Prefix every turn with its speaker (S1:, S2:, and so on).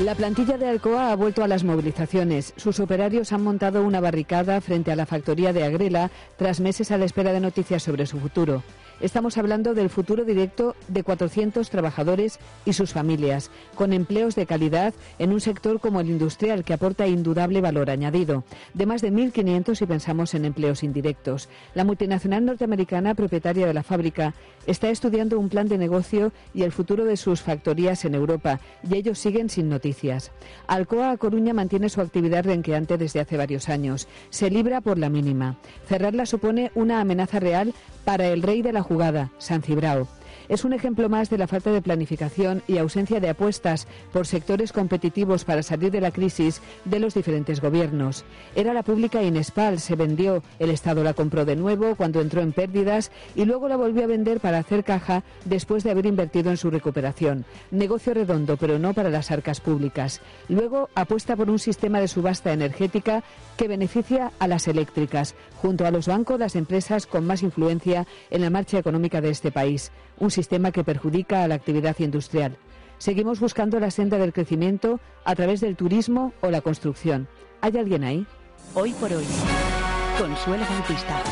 S1: La plantilla de Alcoa ha vuelto a las movilizaciones. Sus operarios han montado una barricada frente a la factoría de Agrela tras meses a la espera de noticias sobre su futuro. Estamos hablando del futuro directo de 400 trabajadores y sus familias, con empleos de calidad en un sector como el industrial que aporta indudable valor añadido, de más de 1.500 si pensamos en empleos indirectos. La multinacional norteamericana propietaria de la fábrica está estudiando un plan de negocio y el futuro de sus factorías en Europa y ellos siguen sin noticias. Alcoa Coruña mantiene su actividad renqueante desde hace varios años. Se libra por la mínima. Cerrarla supone una amenaza real para el rey de la jugada, San Cibrao. Es un ejemplo más de la falta de planificación y ausencia de apuestas por sectores competitivos para salir de la crisis de los diferentes gobiernos. Era la pública Inespal, se vendió, el Estado la compró de nuevo cuando entró en pérdidas y luego la volvió a vender para hacer caja después de haber invertido en su recuperación. Negocio redondo, pero no para las arcas públicas. Luego apuesta por un sistema de subasta energética que beneficia a las eléctricas, junto a los bancos, las empresas con más influencia en la marcha económica de este país un sistema que perjudica a la actividad industrial. Seguimos buscando la senda del crecimiento a través del turismo o la construcción. ¿Hay alguien ahí?
S2: Hoy por hoy, Consuelo Bautista.